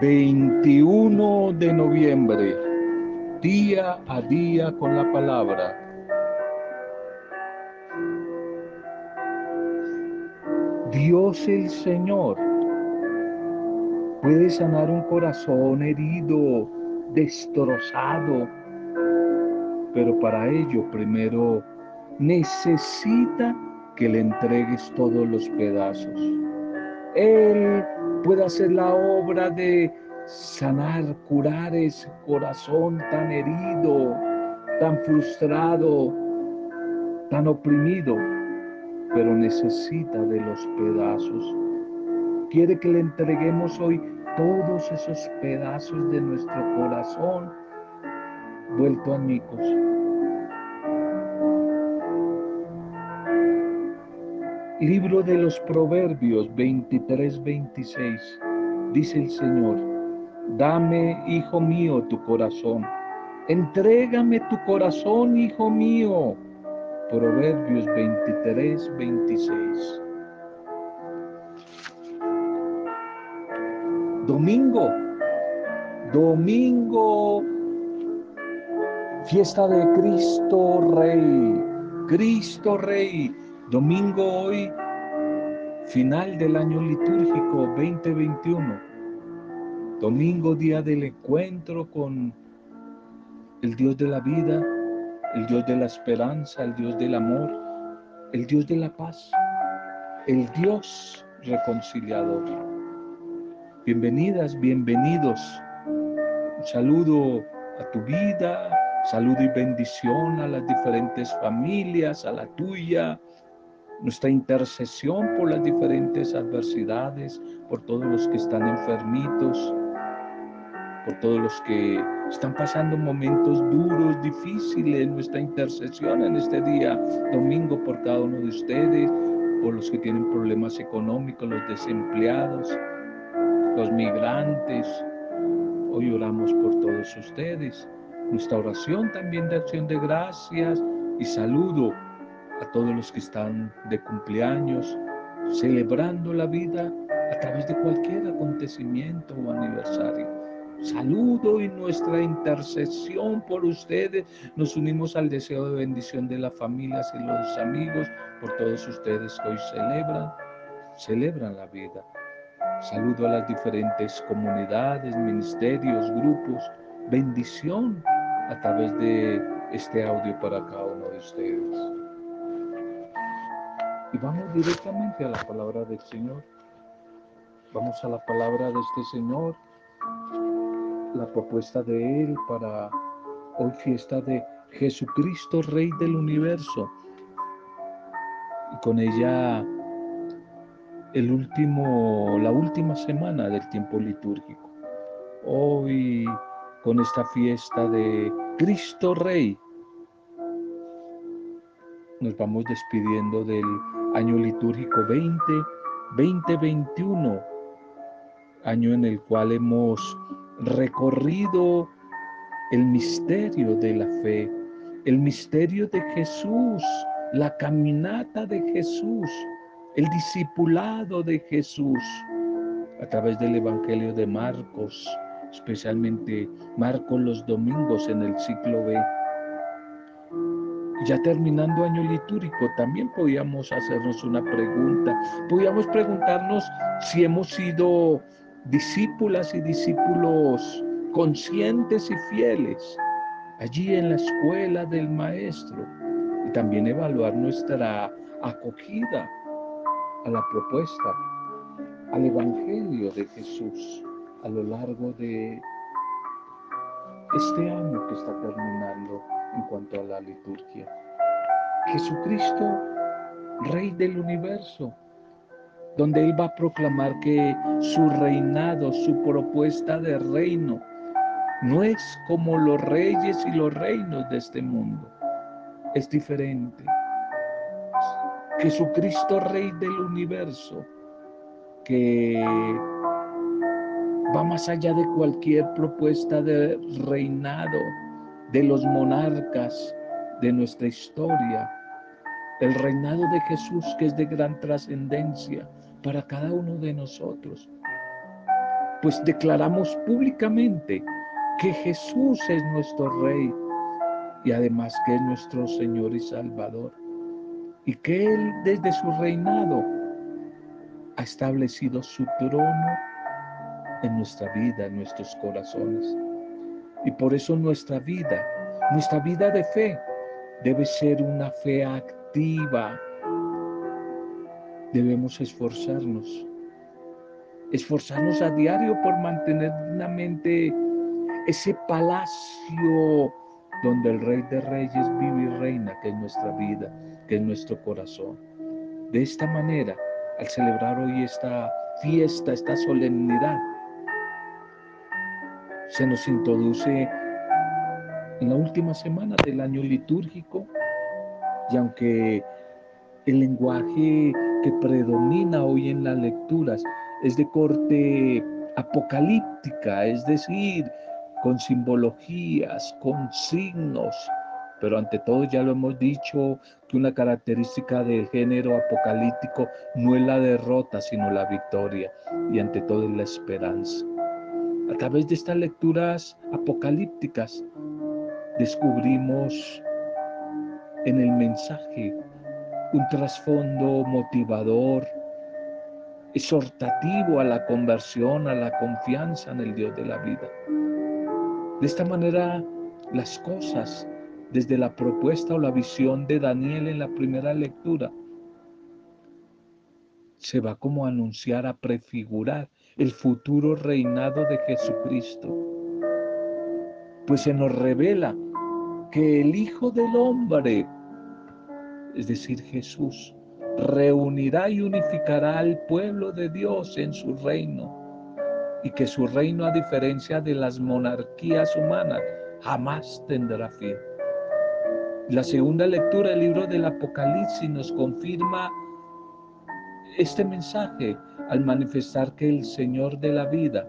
21 de noviembre, día a día con la palabra. Dios el Señor puede sanar un corazón herido, destrozado, pero para ello primero necesita que le entregues todos los pedazos. Él puede hacer la obra de sanar, curar ese corazón tan herido, tan frustrado, tan oprimido, pero necesita de los pedazos. Quiere que le entreguemos hoy todos esos pedazos de nuestro corazón vuelto a micos. Libro de los Proverbios 23-26. Dice el Señor, dame, hijo mío, tu corazón. Entrégame tu corazón, hijo mío. Proverbios 23-26. Domingo, domingo, fiesta de Cristo Rey, Cristo Rey Domingo hoy, final del año litúrgico 2021. Domingo, día del encuentro con el Dios de la vida, el Dios de la esperanza, el Dios del amor, el Dios de la paz, el Dios reconciliador. Bienvenidas, bienvenidos. Un saludo a tu vida, saludo y bendición a las diferentes familias, a la tuya, nuestra intercesión por las diferentes adversidades, por todos los que están enfermitos, por todos los que están pasando momentos duros, difíciles, nuestra intercesión en este día, domingo, por cada uno de ustedes, por los que tienen problemas económicos, los desempleados, los migrantes. Hoy oramos por todos ustedes. Nuestra oración también de acción de gracias y saludo a todos los que están de cumpleaños, celebrando la vida a través de cualquier acontecimiento o aniversario. Saludo y nuestra intercesión por ustedes. Nos unimos al deseo de bendición de las familias y los amigos, por todos ustedes que hoy celebran, celebran la vida. Saludo a las diferentes comunidades, ministerios, grupos. Bendición a través de este audio para cada uno de ustedes. Y vamos directamente a la palabra del Señor. Vamos a la palabra de este Señor, la propuesta de Él para hoy fiesta de Jesucristo, Rey del universo. Y con ella el último, la última semana del tiempo litúrgico. Hoy con esta fiesta de Cristo Rey, nos vamos despidiendo del año litúrgico 20, 2021, año en el cual hemos recorrido el misterio de la fe, el misterio de Jesús, la caminata de Jesús, el discipulado de Jesús a través del Evangelio de Marcos, especialmente Marcos los domingos en el ciclo B ya terminando año litúrgico, también podíamos hacernos una pregunta. Podíamos preguntarnos si hemos sido discípulas y discípulos conscientes y fieles allí en la escuela del Maestro. Y también evaluar nuestra acogida a la propuesta, al Evangelio de Jesús a lo largo de este año que está terminando en cuanto a la liturgia. Jesucristo, Rey del universo, donde Él va a proclamar que su reinado, su propuesta de reino, no es como los reyes y los reinos de este mundo, es diferente. Jesucristo, Rey del universo, que va más allá de cualquier propuesta de reinado, de los monarcas de nuestra historia, el reinado de Jesús que es de gran trascendencia para cada uno de nosotros. pues declaramos públicamente que Jesús es nuestro Rey y además que es nuestro Señor y Salvador y que Él desde su reinado ha establecido su trono en nuestra vida, en nuestros corazones. Y por eso nuestra vida, nuestra vida de fe, debe ser una fe activa. Debemos esforzarnos, esforzarnos a diario por mantener dignamente ese palacio donde el Rey de Reyes vive y reina, que es nuestra vida, que es nuestro corazón. De esta manera, al celebrar hoy esta fiesta, esta solemnidad, se nos introduce en la última semana del año litúrgico y aunque el lenguaje que predomina hoy en las lecturas es de corte apocalíptica, es decir, con simbologías, con signos, pero ante todo ya lo hemos dicho que una característica del género apocalíptico no es la derrota, sino la victoria, y ante todo es la esperanza. A través de estas lecturas apocalípticas descubrimos en el mensaje un trasfondo motivador, exhortativo a la conversión, a la confianza en el Dios de la vida. De esta manera, las cosas, desde la propuesta o la visión de Daniel en la primera lectura, se va como a anunciar, a prefigurar el futuro reinado de Jesucristo. Pues se nos revela que el Hijo del Hombre, es decir, Jesús, reunirá y unificará al pueblo de Dios en su reino y que su reino, a diferencia de las monarquías humanas, jamás tendrá fin. La segunda lectura del libro del Apocalipsis nos confirma este mensaje al manifestar que el Señor de la vida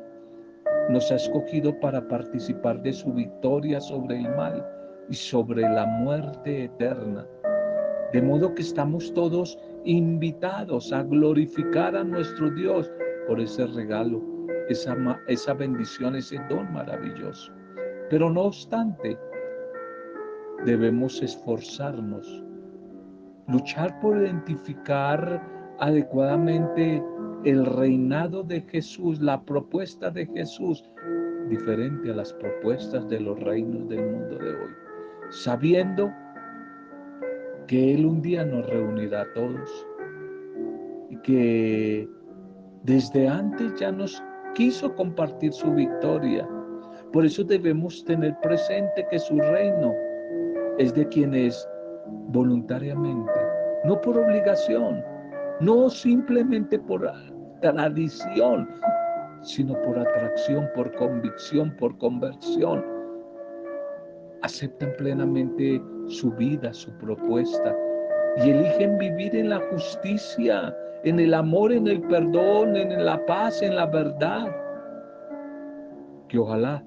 nos ha escogido para participar de su victoria sobre el mal y sobre la muerte eterna. De modo que estamos todos invitados a glorificar a nuestro Dios por ese regalo, esa, esa bendición, ese don maravilloso. Pero no obstante, debemos esforzarnos, luchar por identificar adecuadamente el reinado de Jesús, la propuesta de Jesús, diferente a las propuestas de los reinos del mundo de hoy, sabiendo que Él un día nos reunirá a todos y que desde antes ya nos quiso compartir su victoria. Por eso debemos tener presente que su reino es de quienes voluntariamente, no por obligación, no simplemente por tradición, sino por atracción, por convicción, por conversión. Aceptan plenamente su vida, su propuesta y eligen vivir en la justicia, en el amor, en el perdón, en la paz, en la verdad. Que ojalá,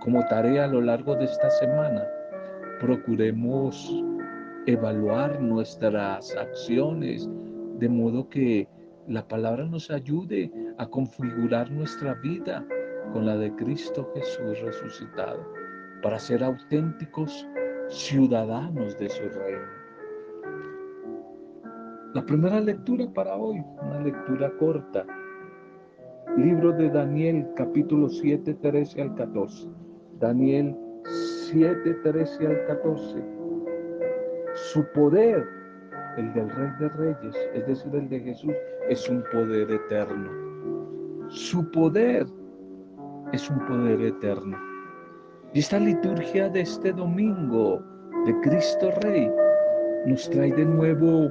como tarea a lo largo de esta semana, procuremos evaluar nuestras acciones, de modo que la palabra nos ayude a configurar nuestra vida con la de Cristo Jesús resucitado, para ser auténticos ciudadanos de su reino. La primera lectura para hoy, una lectura corta, libro de Daniel capítulo 7, 13 al 14. Daniel 7, 13 al 14. Su poder el del Rey de Reyes, es decir, el de Jesús, es un poder eterno. Su poder es un poder eterno. Y esta liturgia de este domingo de Cristo Rey nos trae de nuevo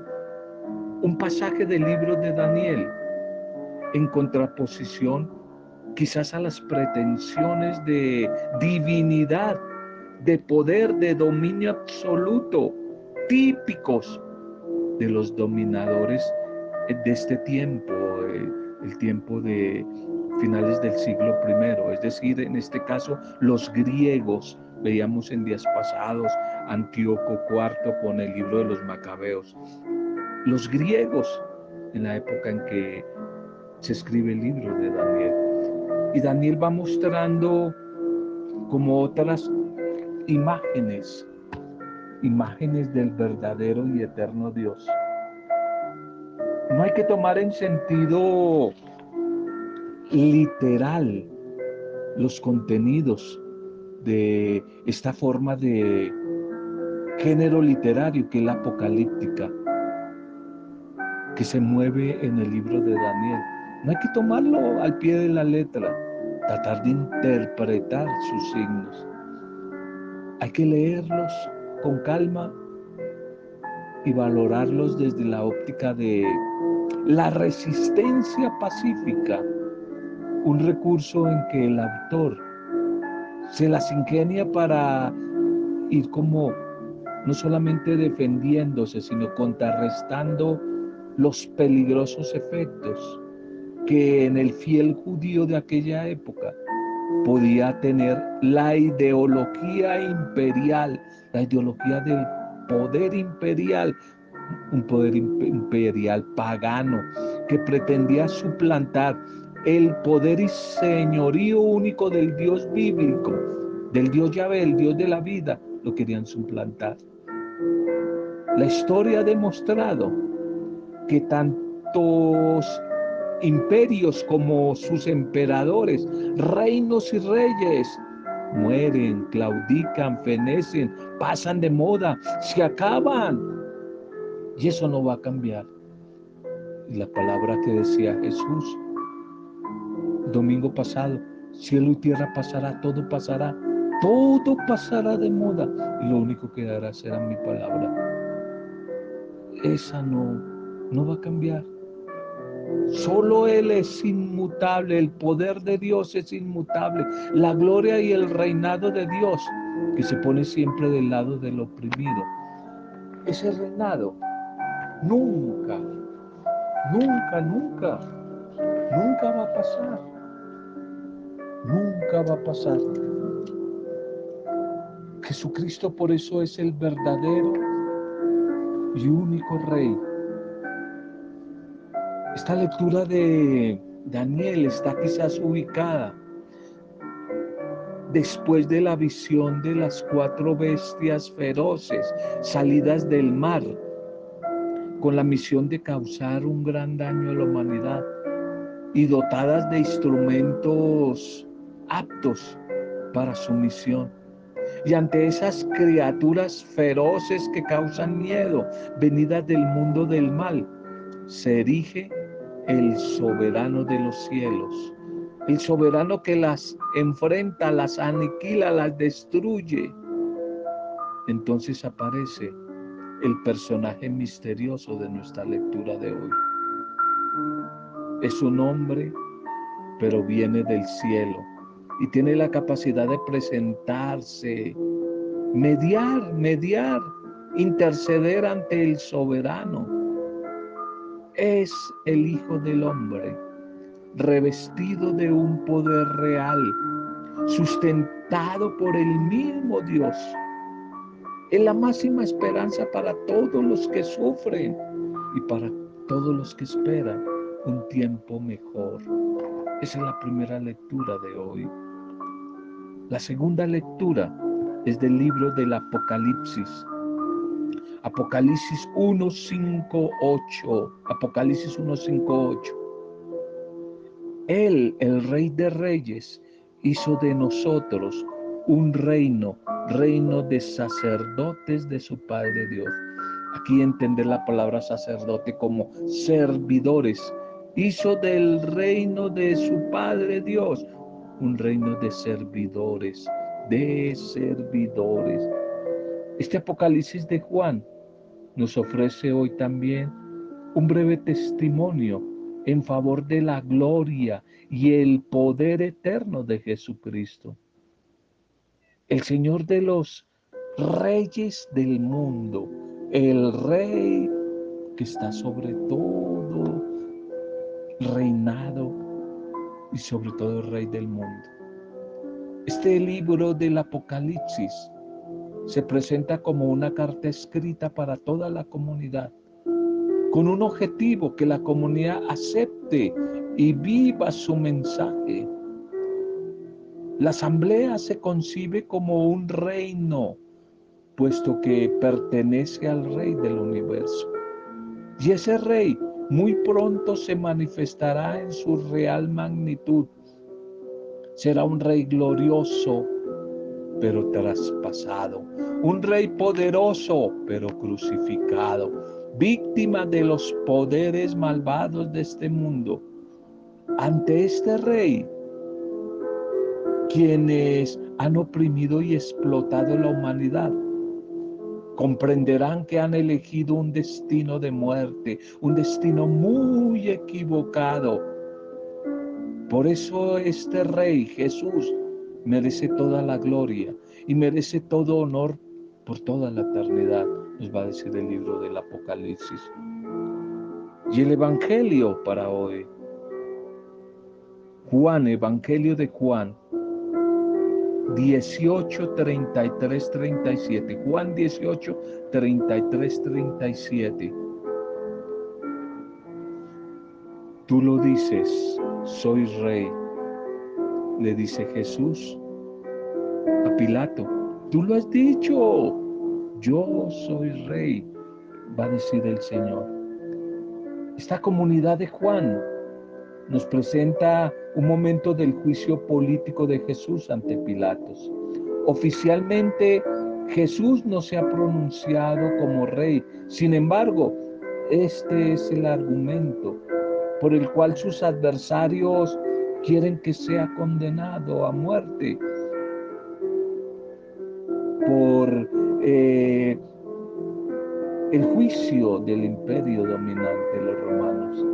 un pasaje del libro de Daniel en contraposición quizás a las pretensiones de divinidad, de poder, de dominio absoluto, típicos de los dominadores de este tiempo, eh, el tiempo de finales del siglo I, es decir, en este caso los griegos, veíamos en días pasados Antíoco IV con el libro de los macabeos, los griegos en la época en que se escribe el libro de Daniel. Y Daniel va mostrando como otras imágenes, imágenes del verdadero y eterno Dios. No hay que tomar en sentido literal los contenidos de esta forma de género literario que es la apocalíptica, que se mueve en el libro de Daniel. No hay que tomarlo al pie de la letra, tratar de interpretar sus signos. Hay que leerlos con calma y valorarlos desde la óptica de la resistencia pacífica, un recurso en que el autor se las ingenia para ir como no solamente defendiéndose, sino contrarrestando los peligrosos efectos que en el fiel judío de aquella época podía tener la ideología imperial, la ideología del poder imperial, un poder imperial pagano que pretendía suplantar el poder y señorío único del Dios bíblico, del Dios Yahvé, el Dios de la vida, lo querían suplantar. La historia ha demostrado que tantos imperios como sus emperadores, reinos y reyes, mueren, claudican, fenecen, pasan de moda, se acaban. Y eso no va a cambiar. Y la palabra que decía Jesús domingo pasado, cielo y tierra pasará, todo pasará, todo pasará de moda y lo único que dará será mi palabra. Esa no, no va a cambiar. Solo Él es inmutable, el poder de Dios es inmutable, la gloria y el reinado de Dios que se pone siempre del lado del oprimido. Ese reinado nunca, nunca, nunca, nunca va a pasar. Nunca va a pasar. Jesucristo por eso es el verdadero y único rey esta lectura de Daniel está quizás ubicada después de la visión de las cuatro bestias feroces salidas del mar con la misión de causar un gran daño a la humanidad y dotadas de instrumentos aptos para su misión. Y ante esas criaturas feroces que causan miedo, venidas del mundo del mal, se erige el soberano de los cielos, el soberano que las enfrenta, las aniquila, las destruye. Entonces aparece el personaje misterioso de nuestra lectura de hoy. Es un hombre, pero viene del cielo y tiene la capacidad de presentarse, mediar, mediar, interceder ante el soberano es el Hijo del Hombre, revestido de un poder real, sustentado por el mismo Dios. Es la máxima esperanza para todos los que sufren y para todos los que esperan un tiempo mejor. Esa es la primera lectura de hoy. La segunda lectura es del libro del Apocalipsis, Apocalipsis 1, 5, 8. Apocalipsis 1, 5, 8. Él, el Rey de Reyes, hizo de nosotros un reino, reino de sacerdotes de su Padre Dios. Aquí entender la palabra sacerdote como servidores. Hizo del reino de su Padre Dios un reino de servidores, de servidores. Este Apocalipsis de Juan nos ofrece hoy también un breve testimonio en favor de la gloria y el poder eterno de Jesucristo. El Señor de los reyes del mundo, el rey que está sobre todo reinado y sobre todo rey del mundo. Este libro del Apocalipsis se presenta como una carta escrita para toda la comunidad, con un objetivo que la comunidad acepte y viva su mensaje, La asamblea se concibe como un reino, puesto que pertenece al rey del universo. Y ese rey muy pronto se manifestará en su real magnitud. Será un rey glorioso, pero traspasado. Un rey poderoso, pero crucificado. Víctima de los poderes malvados de este mundo. Ante este rey, quienes han oprimido y explotado la humanidad, comprenderán que han elegido un destino de muerte, un destino muy equivocado. Por eso este rey Jesús merece toda la gloria y merece todo honor por toda la eternidad, nos va a decir el libro del Apocalipsis. Y el Evangelio para hoy, Juan, Evangelio de Juan, 18, 33, 37. Juan 18, 33, 37. Tú lo dices, soy rey, le dice Jesús a Pilato. Tú lo has dicho, yo soy rey, va a decir el Señor. Esta comunidad de Juan nos presenta un momento del juicio político de Jesús ante Pilatos. Oficialmente Jesús no se ha pronunciado como rey, sin embargo, este es el argumento por el cual sus adversarios quieren que sea condenado a muerte por eh, el juicio del imperio dominante de los romanos.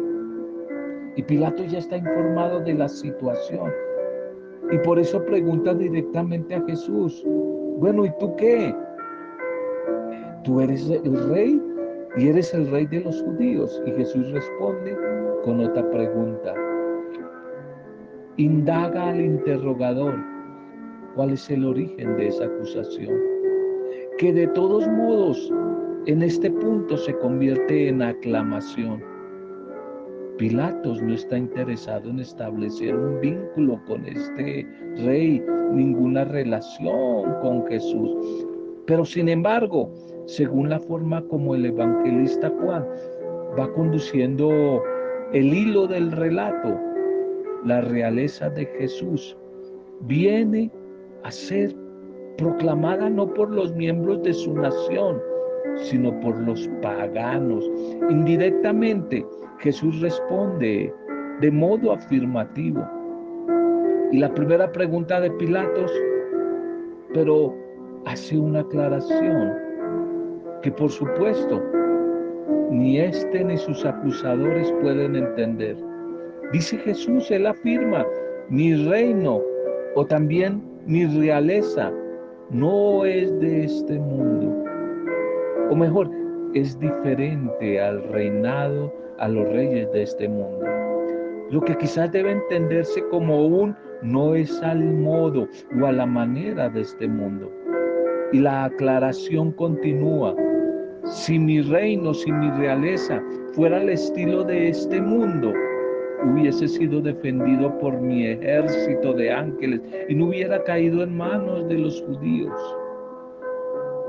Y Pilato ya está informado de la situación. Y por eso pregunta directamente a Jesús, bueno, ¿y tú qué? ¿Tú eres el rey? Y eres el rey de los judíos. Y Jesús responde con otra pregunta. Indaga al interrogador cuál es el origen de esa acusación. Que de todos modos en este punto se convierte en aclamación Pilatos no está interesado en establecer un vínculo con este rey, ninguna relación con Jesús. Pero sin embargo, según la forma como el evangelista Juan va conduciendo el hilo del relato, la realeza de Jesús viene a ser proclamada no por los miembros de su nación, sino por los paganos. Indirectamente, Jesús responde de modo afirmativo. Y la primera pregunta de Pilatos, pero hace una aclaración que por supuesto ni este ni sus acusadores pueden entender. Dice Jesús, él afirma, mi reino o también mi realeza no es de este mundo. O mejor, es diferente al reinado, a los reyes de este mundo. Lo que quizás debe entenderse como un no es al modo o a la manera de este mundo. Y la aclaración continúa. Si mi reino, si mi realeza fuera el estilo de este mundo, hubiese sido defendido por mi ejército de ángeles y no hubiera caído en manos de los judíos.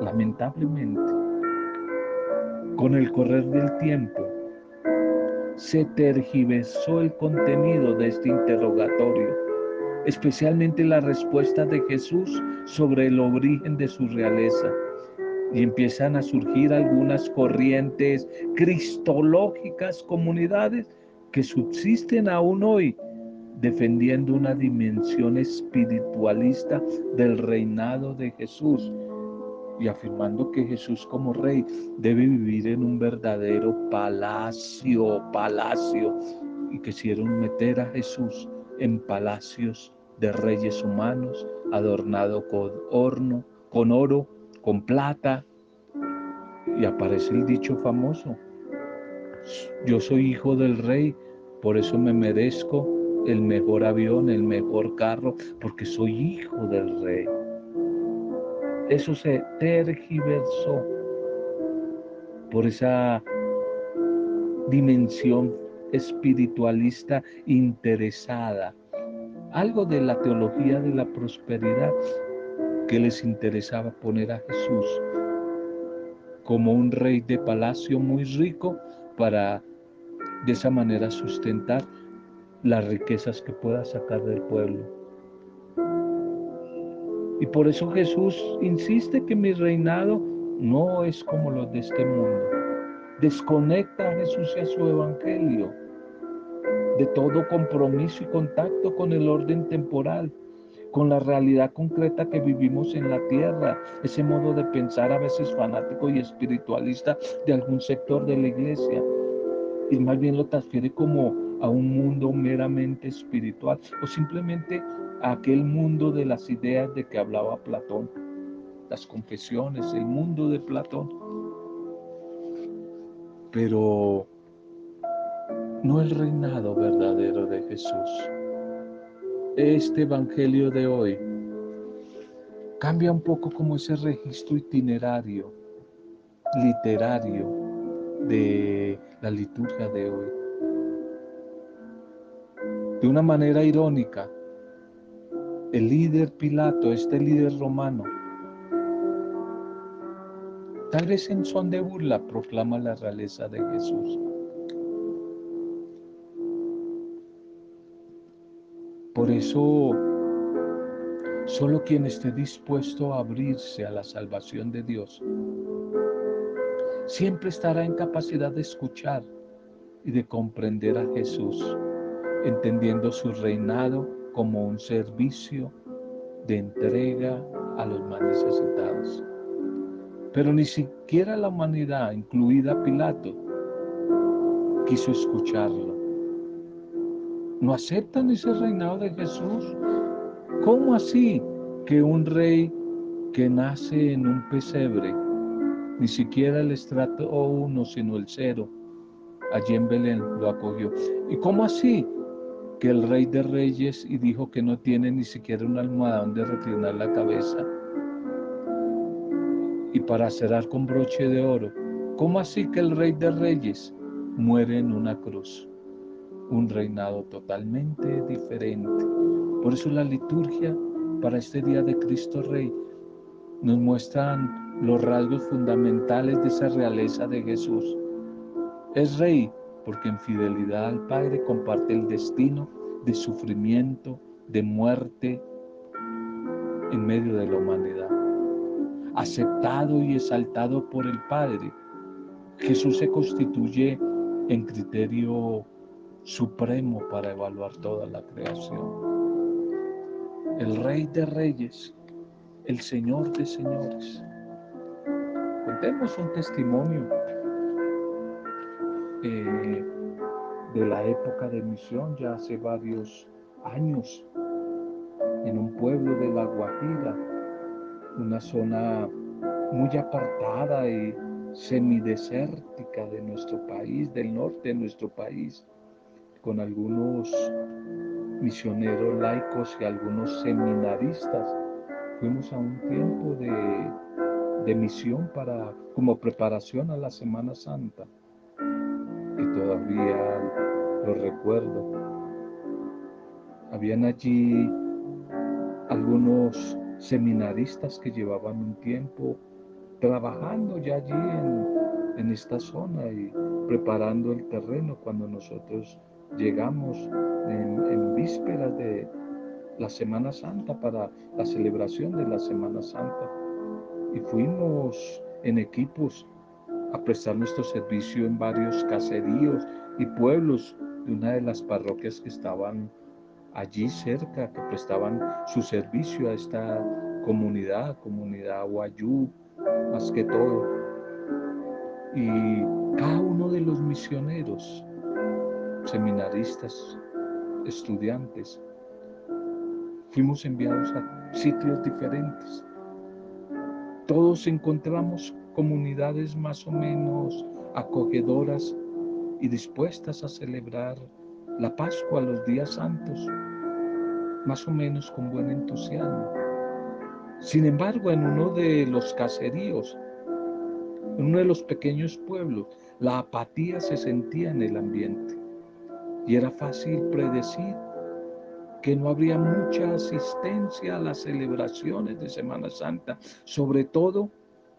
Lamentablemente, con el correr del tiempo, se tergiversó el contenido de este interrogatorio, especialmente la respuesta de Jesús sobre el origen de su realeza. Y empiezan a surgir algunas corrientes cristológicas, comunidades que subsisten aún hoy defendiendo una dimensión espiritualista del reinado de Jesús y afirmando que Jesús como rey debe vivir en un verdadero palacio, palacio, y quisieron meter a Jesús en palacios de reyes humanos, adornado con horno, con oro, con plata, y aparece el dicho famoso, yo soy hijo del rey, por eso me merezco el mejor avión, el mejor carro, porque soy hijo del rey. Eso se tergiversó por esa dimensión espiritualista interesada algo de la teología de la prosperidad que les interesaba poner a Jesús como un rey de palacio muy rico para de esa manera sustentar las riquezas que pueda sacar del pueblo. Y por eso Jesús insiste que mi reinado no es como los de este mundo. Desconecta a Jesús y a su evangelio de todo compromiso y contacto con el orden temporal, con la realidad concreta que vivimos en la tierra, ese modo de pensar a veces fanático y espiritualista de algún sector de la iglesia, y más bien lo transfiere como a un mundo meramente espiritual o simplemente a aquel mundo de las ideas de que hablaba Platón, las confesiones, el mundo de Platón. Pero no el reinado verdadero de Jesús. Este Evangelio de hoy cambia un poco como ese registro itinerario, literario de la liturgia de hoy. De una manera irónica, el líder Pilato, este líder romano, tal vez en son de burla proclama la realeza de Jesús. Por eso, solo quien esté dispuesto a abrirse a la salvación de Dios, siempre estará en capacidad de escuchar y de comprender a Jesús, entendiendo su reinado como un servicio de entrega a los más necesitados. Pero ni siquiera la humanidad, incluida Pilato, quiso escucharlo no aceptan ese reinado de Jesús. ¿Cómo así que un rey que nace en un pesebre, ni siquiera el estrato uno, sino el cero, allí en Belén lo acogió? ¿Y cómo así que el rey de reyes y dijo que no tiene ni siquiera una almohada donde reclinar la cabeza? Y para cerrar con broche de oro, ¿cómo así que el rey de reyes muere en una cruz? Un reinado totalmente diferente. Por eso la liturgia para este día de Cristo Rey nos muestran los rasgos fundamentales de esa realeza de Jesús. Es rey porque en fidelidad al Padre comparte el destino de sufrimiento, de muerte en medio de la humanidad. Aceptado y exaltado por el Padre, Jesús se constituye en criterio supremo para evaluar toda la creación. El Rey de Reyes, el Señor de Señores. Contemos un testimonio eh, de la época de misión, ya hace varios años, en un pueblo de La Guajira, una zona muy apartada y semidesértica de nuestro país, del norte de nuestro país con algunos misioneros laicos y algunos seminaristas. Fuimos a un tiempo de, misión para, como preparación a la Semana Santa, que todavía lo recuerdo. Habían allí algunos seminaristas que llevaban un tiempo trabajando ya allí en, en esta zona y preparando el terreno cuando nosotros llegamos en, vísperas de la Semana Santa para la celebración de la Semana Santa y fuimos en equipos a prestar nuestro servicio en varios caseríos y pueblos de una de las parroquias que estaban allí cerca, que prestaban su servicio a esta comunidad, comunidad Guayú, más que todo. Y cada uno de los misioneros seminaristas, estudiantes. Fuimos enviados a sitios diferentes. Todos encontramos comunidades más o menos acogedoras y dispuestas a celebrar la Pascua, los días santos, más o menos con buen entusiasmo. Sin embargo, en uno de los caseríos, en uno de los pequeños pueblos, la apatía se sentía en el ambiente. Y era fácil predecir que no habría mucha asistencia a las celebraciones de Semana Santa, sobre todo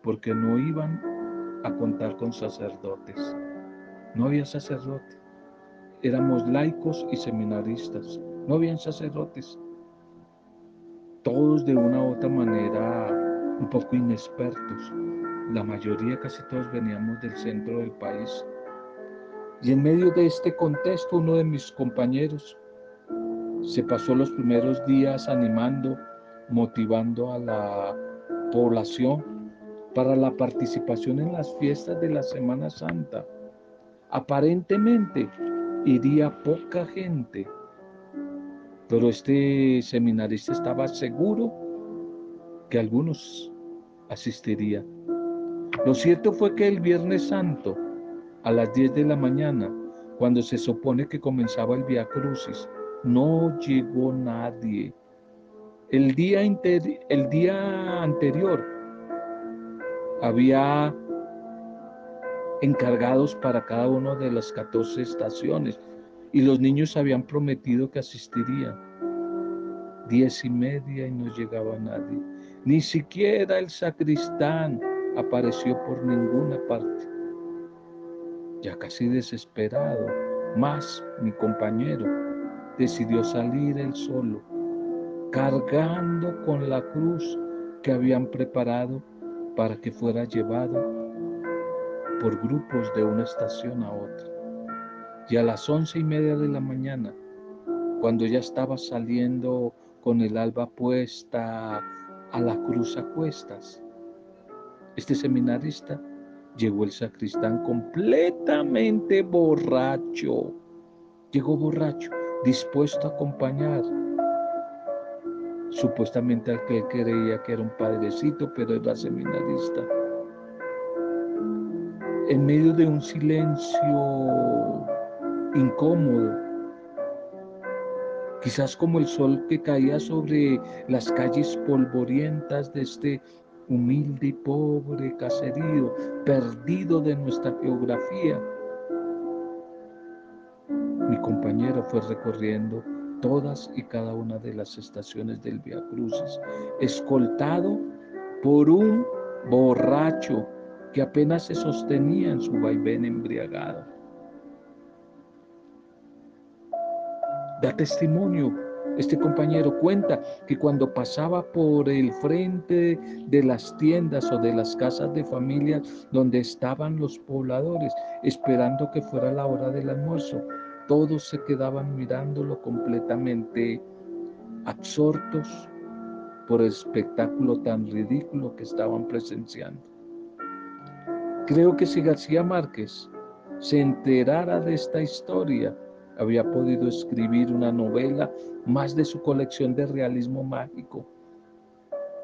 porque no iban a contar con sacerdotes. No había sacerdote. Éramos laicos y seminaristas. No habían sacerdotes. Todos de una u otra manera un poco inexpertos. La mayoría, casi todos veníamos del centro del país. Y en medio de este contexto, uno de mis compañeros se pasó los primeros días animando, motivando a la población para la participación en las fiestas de la Semana Santa. Aparentemente iría poca gente, pero este seminarista estaba seguro que algunos asistirían. Lo cierto fue que el Viernes Santo, a las 10 de la mañana, cuando se supone que comenzaba el Via Crucis, no llegó nadie. El día, el día anterior había encargados para cada una de las 14 estaciones y los niños habían prometido que asistirían. Diez y media y no llegaba nadie. Ni siquiera el sacristán apareció por ninguna parte. Ya casi desesperado, más mi compañero decidió salir él solo, cargando con la cruz que habían preparado para que fuera llevada por grupos de una estación a otra. Y a las once y media de la mañana, cuando ya estaba saliendo con el alba puesta a la cruz a cuestas, este seminarista llegó el sacristán completamente borracho. Llegó borracho dispuesto a acompañar supuestamente al que creía que era un padrecito, pero era seminarista. En medio de un silencio incómodo, quizás como el sol que caía sobre las calles polvorientas de este humilde y pobre caserío, perdido de nuestra geografía, mi compañero fue recorriendo todas y cada una de las estaciones del Via Crucis, escoltado por un borracho que apenas se sostenía en su vaivén embriagado. Da testimonio, este compañero cuenta que cuando pasaba por el frente de las tiendas o de las casas de familias donde estaban los pobladores, esperando que fuera la hora del almuerzo, todos se quedaban mirándolo completamente absortos por el espectáculo tan ridículo que estaban presenciando. Creo que si García Márquez se enterara de esta historia, había podido escribir una novela más de su colección de realismo mágico,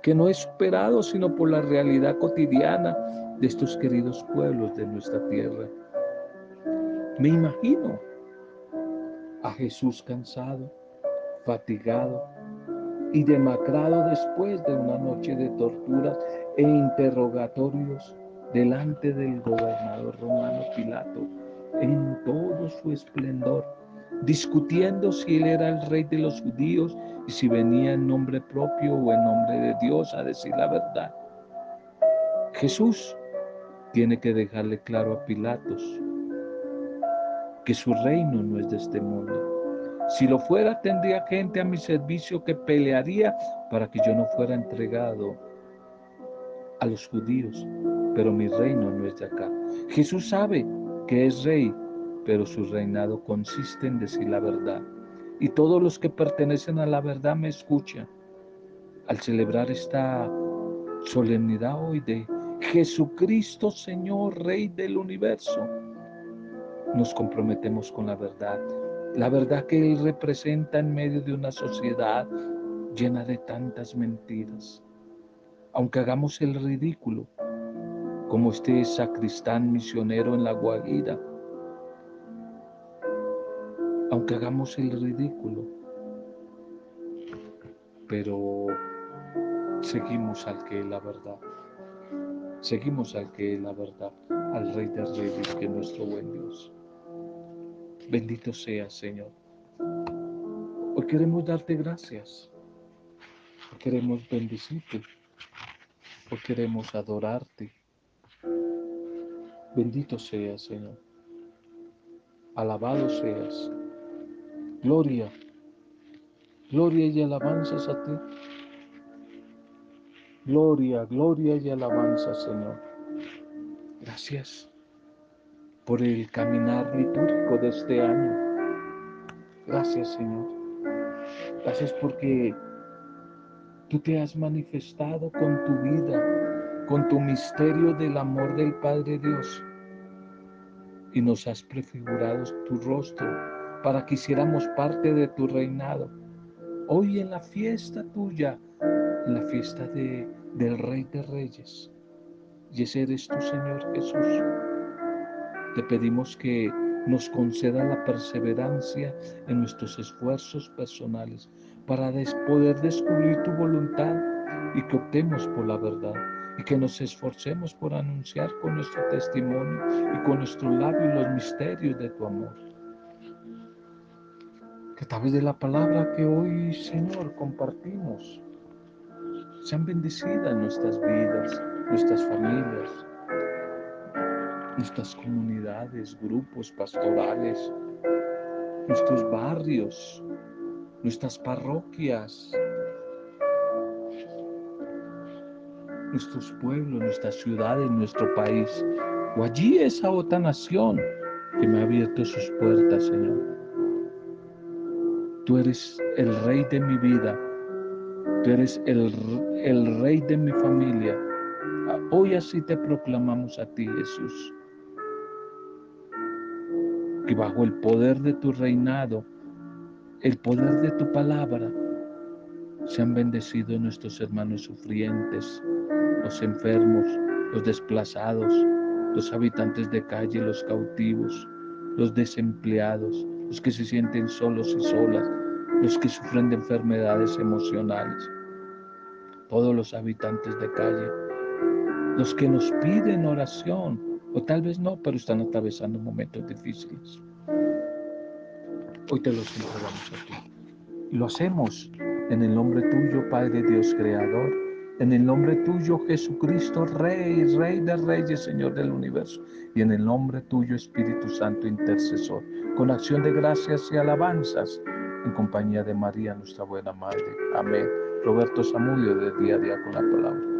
que no es superado sino por la realidad cotidiana de estos queridos pueblos de nuestra tierra. Me imagino a Jesús cansado, fatigado y demacrado después de una noche de torturas e interrogatorios delante del gobernador romano Pilato en todo su esplendor, discutiendo si él era el rey de los judíos y si venía en nombre propio o en nombre de Dios a decir la verdad. Jesús tiene que dejarle claro a Pilatos que su reino no es de este mundo. Si lo fuera, tendría gente a mi servicio que pelearía para que yo no fuera entregado a los judíos, pero mi reino no es de acá. Jesús sabe que es rey, pero su reinado consiste en decir la verdad. Y todos los que pertenecen a la verdad me escuchan. Al celebrar esta solemnidad hoy de Jesucristo, Señor, Rey del universo, nos comprometemos con la verdad. La verdad que Él representa en medio de una sociedad llena de tantas mentiras. Aunque hagamos el ridículo, como este sacristán misionero en la Guajira, aunque hagamos el ridículo, pero seguimos al que es la verdad. Seguimos al que es la verdad, al Rey de Reyes, que es nuestro buen Dios. Bendito sea, Señor. Hoy queremos darte gracias. Hoy queremos bendecirte. Hoy queremos adorarte. Bendito seas, Señor. Alabado seas. Gloria. Gloria y alabanzas a ti. Gloria, gloria y alabanza, Señor. Gracias por el caminar litúrgico de este año. Gracias, Señor. Gracias porque tú te has manifestado con tu vida, con tu misterio del amor del Padre Dios. Y nos has prefigurado tu rostro para que hiciéramos parte de tu reinado. Hoy en la fiesta tuya, en la fiesta de, del Rey de Reyes. Y ese eres tu Señor Jesús. Te pedimos que nos conceda la perseverancia en nuestros esfuerzos personales para poder descubrir tu voluntad y que optemos por la verdad y que nos esforcemos por anunciar con nuestro testimonio y con nuestro labio los misterios de tu amor. A través de la palabra que hoy, Señor, compartimos, sean bendecidas nuestras vidas, nuestras familias, nuestras comunidades, grupos pastorales, nuestros barrios, nuestras parroquias, nuestros pueblos, nuestras ciudades, nuestro país, o allí esa otra nación que me ha abierto sus puertas, Señor. Tú eres el rey de mi vida, tú eres el, el rey de mi familia. Hoy así te proclamamos a ti, Jesús que bajo el poder de tu reinado, el poder de tu palabra, sean bendecidos nuestros hermanos sufrientes, los enfermos, los desplazados, los habitantes de calle, los cautivos, los desempleados, los que se sienten solos y solas, los que sufren de enfermedades emocionales, todos los habitantes de calle, los que nos piden oración, o tal vez no, pero están atravesando momentos difíciles. Hoy te los entregamos a ti. Y lo hacemos en el nombre tuyo, Padre Dios Creador, en el nombre tuyo, Jesucristo, Rey, Rey de Reyes, Señor del universo, y en el nombre tuyo, Espíritu Santo, intercesor, con acción de gracias y alabanzas, en compañía de María, nuestra buena Madre. Amén. Roberto Samudio, de día a día con la palabra.